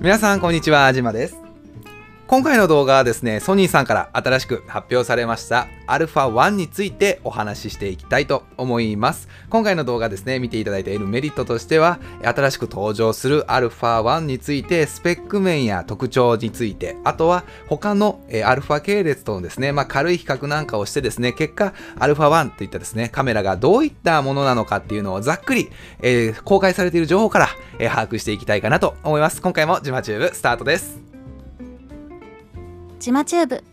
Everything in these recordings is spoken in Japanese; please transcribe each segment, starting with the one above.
皆さんこんにちは、じまです。今回の動画はですね、ソニーさんから新しく発表されました α1 についてお話ししていきたいと思います。今回の動画ですね、見ていただいているメリットとしては、新しく登場する α1 について、スペック面や特徴について、あとは他の α 系列とのですね、まあ、軽い比較なんかをしてですね、結果 α1 といったですね、カメラがどういったものなのかっていうのをざっくり、えー、公開されている情報から、 えー、把握していきたいかなと思います。今回もジマチューブスタートです。ジマチューブ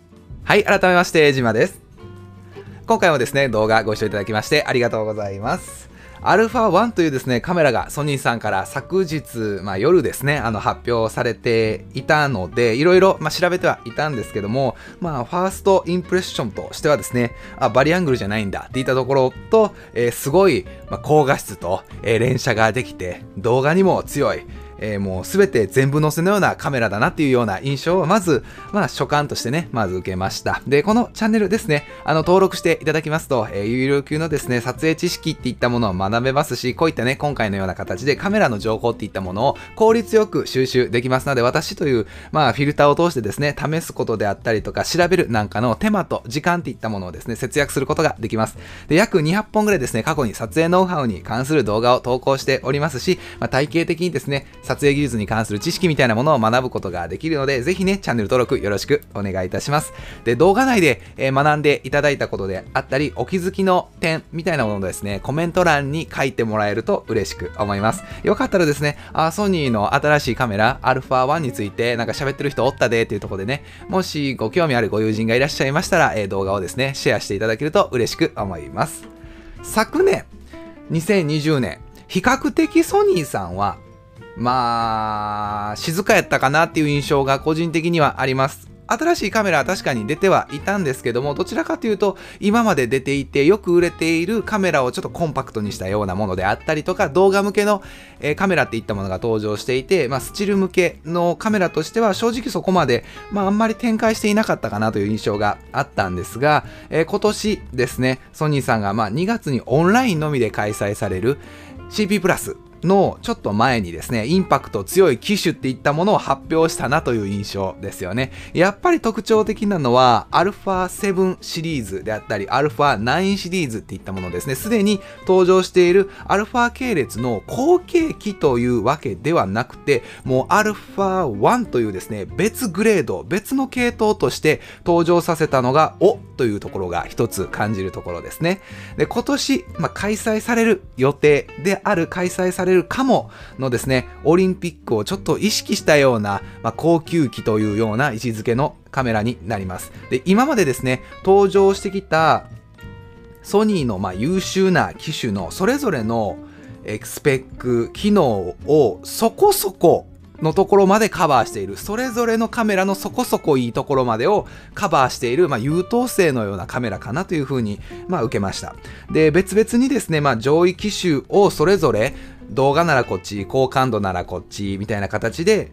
はい改めましてジマです今回もですね動画ご視聴いただきましてありがとうございますアルファ1というですね、カメラがソニーさんから昨日、まあ、夜ですね、あの発表されていたので、いろいろ、ま、調べてはいたんですけども、まあ、ファーストインプレッションとしてはですね、あ、バリアングルじゃないんだっていったところと、えー、すごい、まあ、高画質と、えー、連写ができて、動画にも強い、えー、もうすべて全部載せのようなカメラだなっていうような印象をまず、まあ、所感としてね、まず受けました。で、このチャンネルですね、あの、登録していただきますと、えー、有料級のですね、撮影知識っていったものを学べますし、こういったね、今回のような形でカメラの情報っていったものを効率よく収集できますので、私という、まあ、フィルターを通してですね、試すことであったりとか、調べるなんかの手間と時間っていったものをですね、節約することができます。で、約200本ぐらいですね、過去に撮影ノウハウに関する動画を投稿しておりますし、まあ、体系的にですね、撮影技術に関する知識みたいなものを学ぶことができるので、ぜひね、チャンネル登録よろしくお願いいたします。で、動画内で、え学んでいただいたことであったり、お気づきの点みたいなものをですね、コメント欄に書いてもらえると嬉しく思います。よかったらですね、あソニーの新しいカメラ、α1 についてなんか喋ってる人おったでっていうとこでね、もしご興味あるご友人がいらっしゃいましたら、え動画をですね、シェアしていただけると嬉しく思います。昨年、2020年、比較的ソニーさんはまあ、静かやったかなっていう印象が個人的にはあります。新しいカメラは確かに出てはいたんですけども、どちらかというと、今まで出ていてよく売れているカメラをちょっとコンパクトにしたようなものであったりとか、動画向けの、えー、カメラっていったものが登場していて、まあ、スチル向けのカメラとしては正直そこまで、まあ、あんまり展開していなかったかなという印象があったんですが、えー、今年ですね、ソニーさんがま2月にオンラインのみで開催される CP プラスのちょっと前にですね、インパクト強い機種っていったものを発表したなという印象ですよね。やっぱり特徴的なのは、α7 シリーズであったり、α9 シリーズっていったものですね。すでに登場している α 系列の後継機というわけではなくて、もう α1 というですね、別グレード、別の系統として登場させたのが、おというところが一つ感じるところですね。で、今年、まあ、開催される予定である開催され るれるかものですね、オリンピックをちょっと意識したような、まあ、高級機というような位置づけのカメラになります。で、今までですね、登場してきたソニーのま優秀な機種のそれぞれのスペック、機能をそこそこのところまでカバーしている、それぞれのカメラのそこそこいいところまでをカバーしている、まあ、優等生のようなカメラかなというふうに、まあ、受けました。で、別々にですね、まあ、上位機種をそれぞれ動画ならこっち、高感度ならこっち、みたいな形で、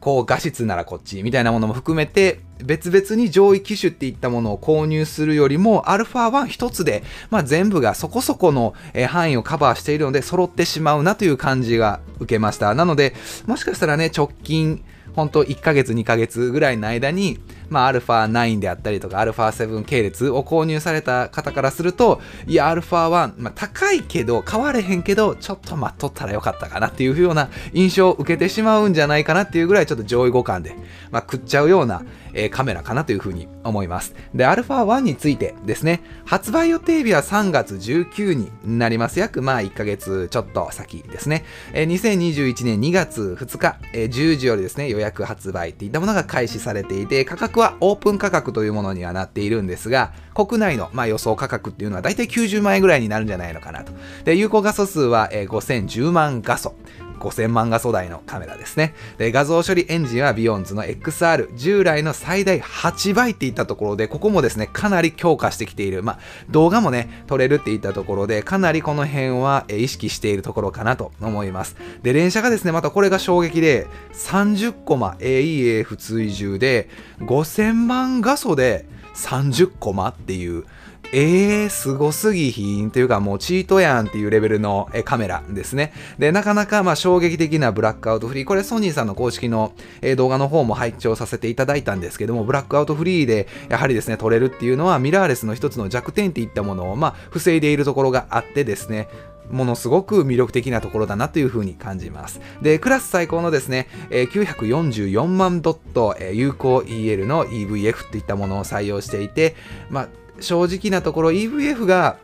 高画質ならこっち、みたいなものも含めて、別々に上位機種っていったものを購入するよりも、α1 一つで、まあ、全部がそこそこの範囲をカバーしているので、揃ってしまうなという感じが受けました。なので、もしかしたらね、直近、本当1ヶ月2ヶ月ぐらいの間に、まあ、α9 であったりとか α7 系列を購入された方からすると、いや、α1、まあ、高いけど、買われへんけど、ちょっと待っとったらよかったかなっていうような印象を受けてしまうんじゃないかなっていうぐらいちょっと上位互換で、まあ、食っちゃうような、えー、カメラかなというふうに思います。で、α1 についてですね、発売予定日は3月19になります。約まあ1ヶ月ちょっと先ですね。えー、2021年2月2日、えー、10時よりですね、予約発売っていったものが開始されていて、価格 はオープン価格というものにはなっているんですが、国内のまあ予想価格っていうのは大体90万円ぐらいになるんじゃないのかなと。で、有効画素数は、え、5010万画素。5000万画素台のカメラですね。で、画像処理エンジンはビヨンズの XR、従来の最大8倍っていったところで、ここもですね、かなり強化してきている。まあ、動画もね、撮れるっていったところで、かなりこの辺は意識しているところかなと思います。で、連写がですね、またこれが衝撃で、30コマ AEF 追従で、5000万画素で30コマっていう、えー、すごすぎひんというかもうチートやんっていうレベルのカメラですね。で、なかなかまあ衝撃的なブラックアウトフリー。これソニーさんの公式の動画の方も拝聴させていただいたんですけども、ブラックアウトフリーでやはりですね、撮れるっていうのはミラーレスの一つの弱点っていったものをまあ防いでいるところがあってですね、ものすごく魅力的なところだなというふうに感じます。で、クラス最高のですね、944万ドット有効 EL の EVF といったものを採用していて、まあ正直なところ EVF が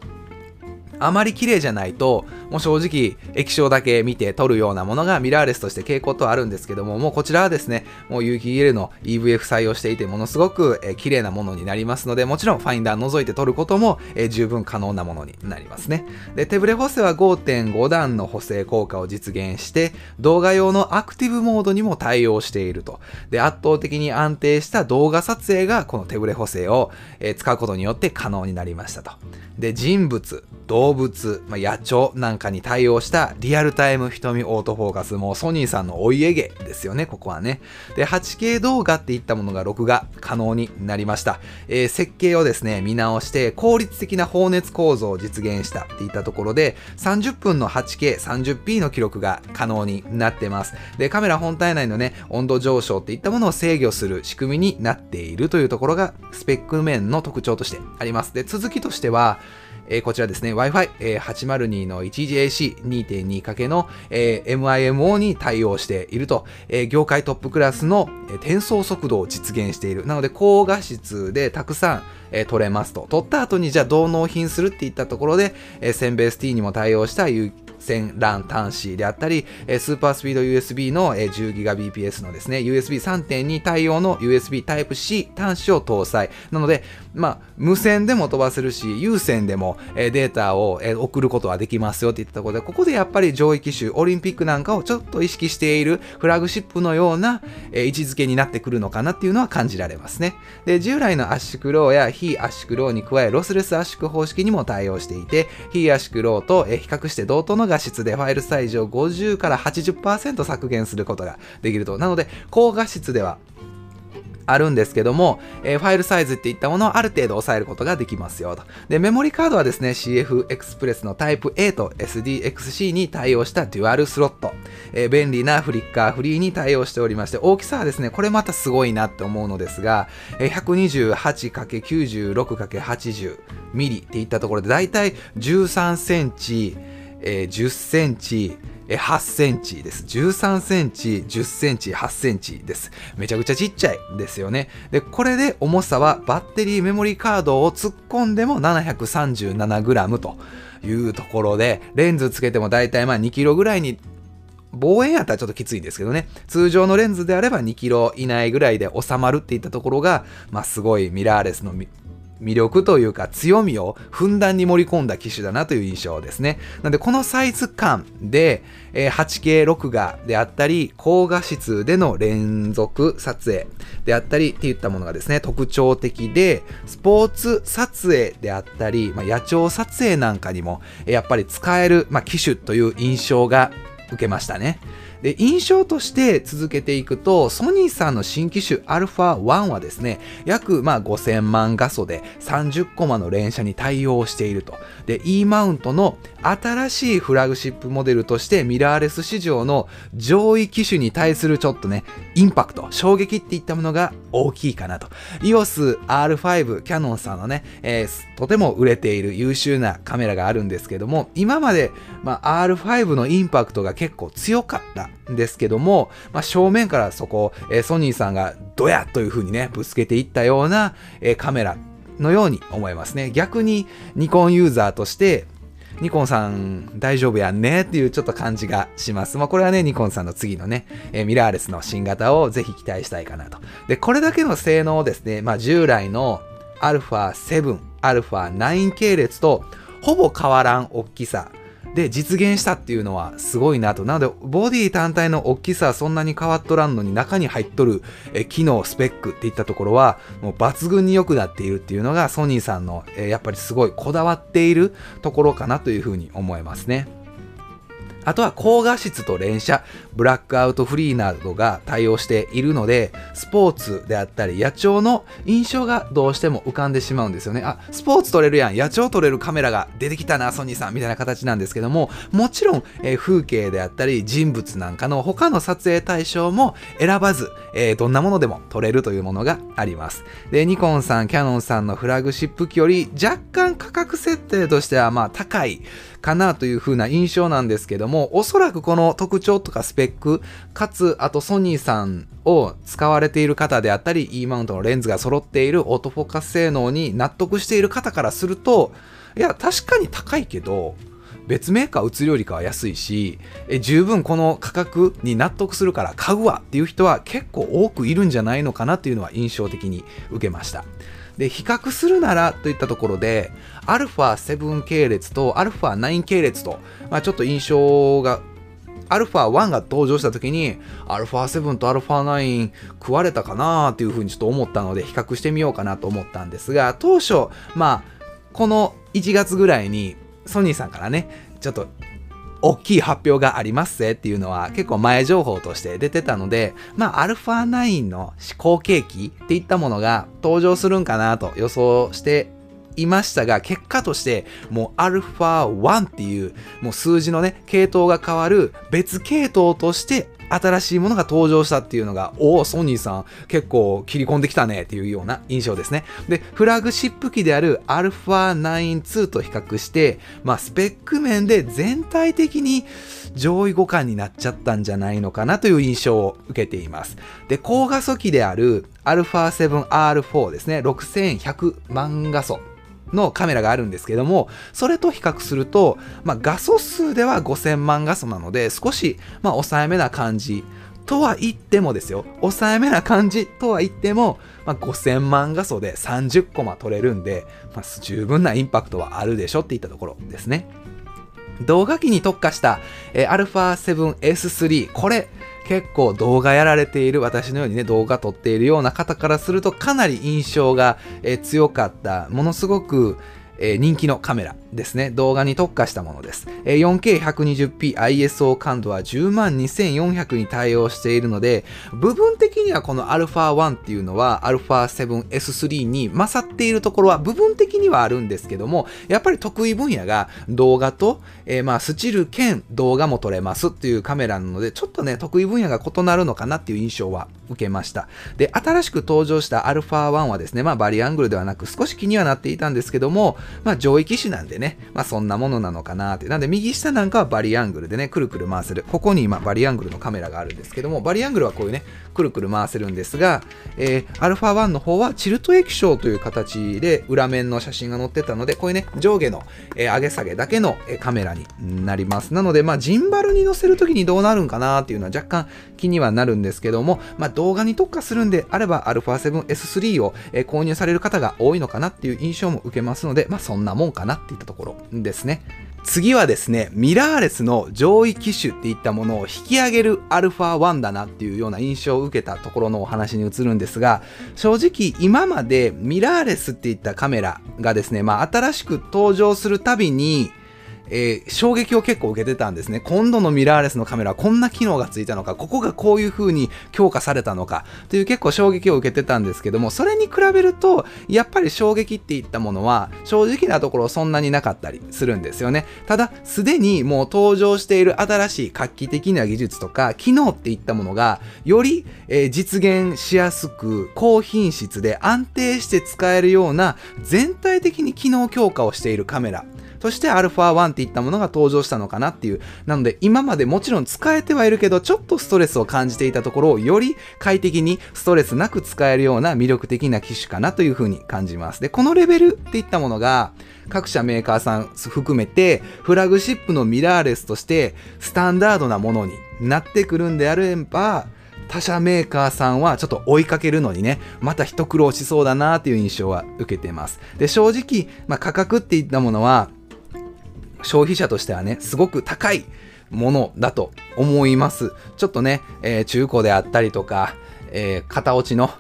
あまり綺麗じゃないと、もう正直液晶だけ見て撮るようなものがミラーレスとして傾向とはあるんですけども、もうこちらはですね、もう有機 EL の EVF 採用していて、ものすごく、え綺麗なものになりますので、もちろんファインダー覗いて撮ることも、え十分可能なものになりますね。で、手ブレ補正は5.5段の補正効果を実現して、動画用のアクティブモードにも対応していると。で、圧倒的に安定した動画撮影がこの手ブレ補正を、え使うことによって可能になりましたと。で、人物、動物、まあ、野鳥なんんかに対応したリアルタイム瞳オートフォーカスもソニーさんのお家芸ですよね、ここはね。で、8K 動画っていったものが録画可能になりました。えー、設計をですね、見直して効率的な放熱構造を実現したっていったところで、30分の 8K、30p の記録が可能になってます。で、カメラ本体内のね、温度上昇っていったものを制御する仕組みになっているというところが、スペック面の特徴としてあります。で、続きとしては、えー、こちらですね、Wi-Fi、えー、802の 1GAC2.2 かけの、えー、MIMO に対応していると、えー、業界トップクラスの、えー、転送速度を実現している。なので、高画質でたくさん、えー、撮れますと。撮った後にじゃあどう納品するっていったところで、えー、センベース T にも対応した線 LAN 端子であったり、スーパースピード USB の 10Gbps のですね、USB3.2 対応の USB Type-C 端子を搭載。なので、まあ、無線でも飛ばせるし、有線でもデータを送ることはできますよって言ったところで、ここでやっぱり上位機種、オリンピックなんかをちょっと意識しているフラグシップのような位置づけになってくるのかなっていうのは感じられますね。で、従来の圧縮 RAW や非圧縮 RAW に加え、ロスレス圧縮方式にも対応していて、非圧縮 RAW と比較して同等の画質でファイルサイズを50から80%削減することができると。なので、高画質ではあるんですけども、えー、ファイルサイズっていったものをある程度抑えることができますよと。で、メモリカードはですね、CF エクスプレスのタイプ A と SDXC に対応したデュアルスロット。えー、便利なフリッカーフリーに対応しておりまして、大きさはですね、これまたすごいなって思うのですが、えー、128×96×80 ミリっていったところで、だいたい13センチ、えー、10センチ、8センチです。13センチ、10センチ、8センチです。めちゃくちゃちっちゃいですよね。で、これで重さはバッテリーメモリーカードを突っ込んでも 737g というところで、レンズつけてもだいたいまあ2キロぐらいに望遠やったらちょっときついんですけどね。通常のレンズであれば2キロ以内ぐらいで収まるっていったところが、まあすごいミラーレスの魅力というか強みをふんだんに盛り込んだ機種だなという印象ですね。なのでこのサイズ感で、え 8K 録画であったり高画質での連続撮影であったりっていったものがですね特徴的でスポーツ撮影であったり、まあ、野鳥撮影なんかにもやっぱり使える、まあ、機種という印象が受けましたね。で、印象として続けていくと、ソニーさんの新機種 α1 はですね、約まあ5000万画素で30コマの連写に対応していると。で、E マウントの新しいフラグシップモデルとしてミラーレス市場の上位機種に対するちょっとね、インパクト、衝撃っていったものが大きいかなと。EOS R5、キャノンさんのね、えー、とても売れている優秀なカメラがあるんですけども、今まで、まあ、R5 のインパクトが結構強かったですけども、まあ、正面からそこ、え、ソニーさんがドヤという風にね、ぶつけていったような、え、カメラのように思いますね。逆にニコンユーザーとして、ニコンさん大丈夫やんねっていうちょっと感じがします。まあこれはね、ニコンさんの次のね、えー、ミラーレスの新型をぜひ期待したいかなと。で、これだけの性能をですね、まあ従来の α7、α9 系列とほぼ変わらん大きさで実現したっていうのはすごいなと。なので、ボディ単体の大きさはそんなに変わっとらんのに中に入っとるえ機能、スペックっていったところはもう抜群に良くなっているっていうのがソニーさんのえやっぱりすごいこだわっているところかなというふうに思いますね。あとは高画質と連写、ブラックアウトフリーなどが対応しているので、スポーツであったり野鳥の印象がどうしても浮かんでしまうんですよね。あ、スポーツ撮れるやん、野鳥撮れるカメラが出てきたな、ソニーさん、みたいな形なんですけども、もちろん、えー、風景であったり人物なんかの他の撮影対象も選ばず、えー、どんなものでも撮れるというものがあります。で、ニコンさん、キャノンさんのフラグシップ機より若干価格設定としてはまあ高いかなという風な印象なんですけども、おそらくこの特徴とかスペック、かつ、あとソニーさんを使われている方であったり、E マウントのレンズが揃っているオートフォーカス性能に納得している方からすると、いや、確かに高いけど、別メーカー売るよりかは安いしえ十分この価格に納得するから買うわっていう人は結構多くいるんじゃないのかなっていうのは印象的に受けました。で比較するならといったところで α7 系列と α9 系列と、まあ、ちょっと印象が α1 が登場した時に α7 と α9 食われたかなっていうふうにちょっと思ったので比較してみようかなと思ったんですが当初まあこの1月ぐらいにソニーさんからねちょっと 大きい発表がありますぜっていうのは結構前情報として出てたので、まあ、α9 の試行景気っていったものが登場するんかなと予想していましたが、結果として、もう α1 っていう、もう数字のね、系統が変わる別系統として新しいものが登場したっていうのが、おお、ソニーさん結構切り込んできたねっていうような印象ですね。で、フラグシップ機である α9-2 と比較して、まあ、スペック面で全体的に上位互換になっちゃったんじゃないのかなという印象を受けています。で、高画素機である α7R4 ですね、6100万画素のカメラがあるんですけども、それと比較すると、まあ、画素数では5000万画素なので、少し、まあ、抑えめな感じ。とは言ってもですよ、抑えめな感じとは言っても、まあ、5000万画素で30コマ撮れるんで、まあ、十分なインパクトはあるでしょっていったところですね。動画機に特化した、えー、α7S3、これ、結構動画やられている私のようにね動画撮っているような方からするとかなり印象が、え強かったものすごくえ、人気のカメラ。ですね。動画に特化したものです。えー、4K120p ISO 感度は102,400に対応しているので、部分的にはこの α1 っていうのは α7S3 に勝っているところは部分的にはあるんですけども、やっぱり得意分野が動画と、えー、まあスチル兼動画も撮れますっていうカメラなので、ちょっとね、得意分野が異なるのかなっていう印象は受けました。で、新しく登場した α1 はですね、まあバリアングルではなく少し気にはなっていたんですけども、まあ上位機種なんでね、 ねまあそんなものなのかなって。なんで右下なんかはバリアングルでね、くるくる回せる。ここに今バリアングルのカメラがあるんですけども、バリアングルはこういうね、くるくる回せるんですが、えー、α1 の方はチルト液晶という形で裏面の写真が載ってたので、こういうね、上下の、えー、上げ下げだけの、えカメラになります。なので、まあジンバルに載せるときにどうなるんかなっていうのは若干気にはなるんですけども、まあ動画に特化するんであれば α7S3 を、え購入される方が多いのかなっていう印象も受けますので、まあそんなもんかなっていったところですね。次はですね、ミラーレスの上位機種っていったものを引き上げる α1 だなっていうような印象を受けたところのお話に移るんですが、正直今までミラーレスっていったカメラがですね、まあ新しく登場するたびに、えー、衝撃を結構受けてたんですね。今度のミラーレスのカメラはこんな機能がついたのか、ここがこういう風に強化されたのか、という結構衝撃を受けてたんですけども、それに比べると、やっぱり衝撃っていったものは、正直なところそんなになかったりするんですよね。ただ、すでにもう登場している新しい画期的な技術とか、機能っていったものが、より、えー、実現しやすく、高品質で安定して使えるような、全体的に機能強化をしているカメラそして α1 っていったものが登場したのかなっていう。なので今までもちろん使えてはいるけど、ちょっとストレスを感じていたところをより快適にストレスなく使えるような魅力的な機種かなというふうに感じます。で、このレベルっていったものが、各社メーカーさん含めて、フラグシップのミラーレスとしてスタンダードなものになってくるんであれば、他社メーカーさんはちょっと追いかけるのにね、また一苦労しそうだなっていう印象は受けてます。で、正直、まあ、価格っていったものは、消費者としてはね、すごく高いものだと思います。ちょっとね、えー、中古であったりとか、えー、型落ちの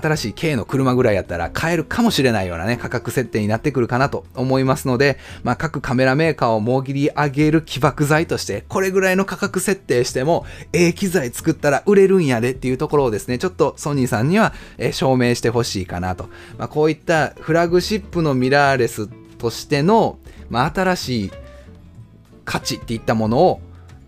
新しい軽の車ぐらいやったら買えるかもしれないようなね、価格設定になってくるかなと思いますので、まあ、各カメラメーカーをもぎり上げる起爆剤として、これぐらいの価格設定しても、ええ機材作ったら売れるんやでっていうところをですね、ちょっとソニーさんには、え証明してほしいかなと。まあ、こういったフラグシップのミラーレスとしての、まあ、新しい価値っていったものを、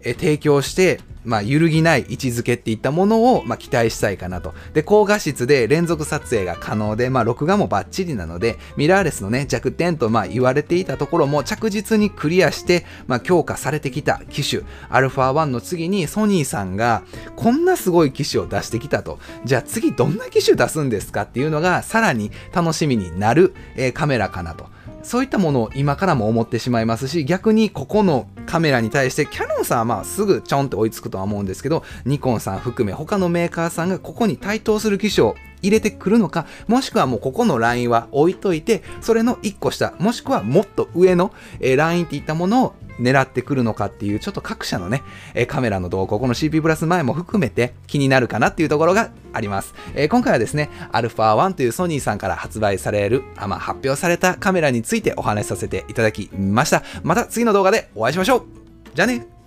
え提供して、まあ、揺るぎない位置づけっていったものを、まあ、期待したいかなと。で、高画質で連続撮影が可能で、まあ、録画もバッチリなので、ミラーレスのね、弱点と、まあ、言われていたところも着実にクリアして、まあ、強化されてきた機種、α1 の次にソニーさんが、こんなすごい機種を出してきたと。じゃあ次どんな機種出すんですかっていうのが、さらに楽しみになる、えー、カメラかなと。そういったものを今からも思ってしまいますし、逆にここのカメラに対して、キャノンさんはまあすぐちょんって追いつくとは思うんですけど、ニコンさん含め他のメーカーさんがここに対等する機種を入れてくるのか、もしくはもうここのラインは置いといて、それの1個下、もしくはもっと上の、え、ラインっていったものを狙ってくるのかっていう、ちょっと各社のね、え、カメラの動向、この CP プラス前も含めて気になるかなっていうところがあります。え、今回はですね、α1 というソニーさんから発売される、あまあ、発表されたカメラについてお話しさせていただきました。また次の動画でお会いしましょうじゃあね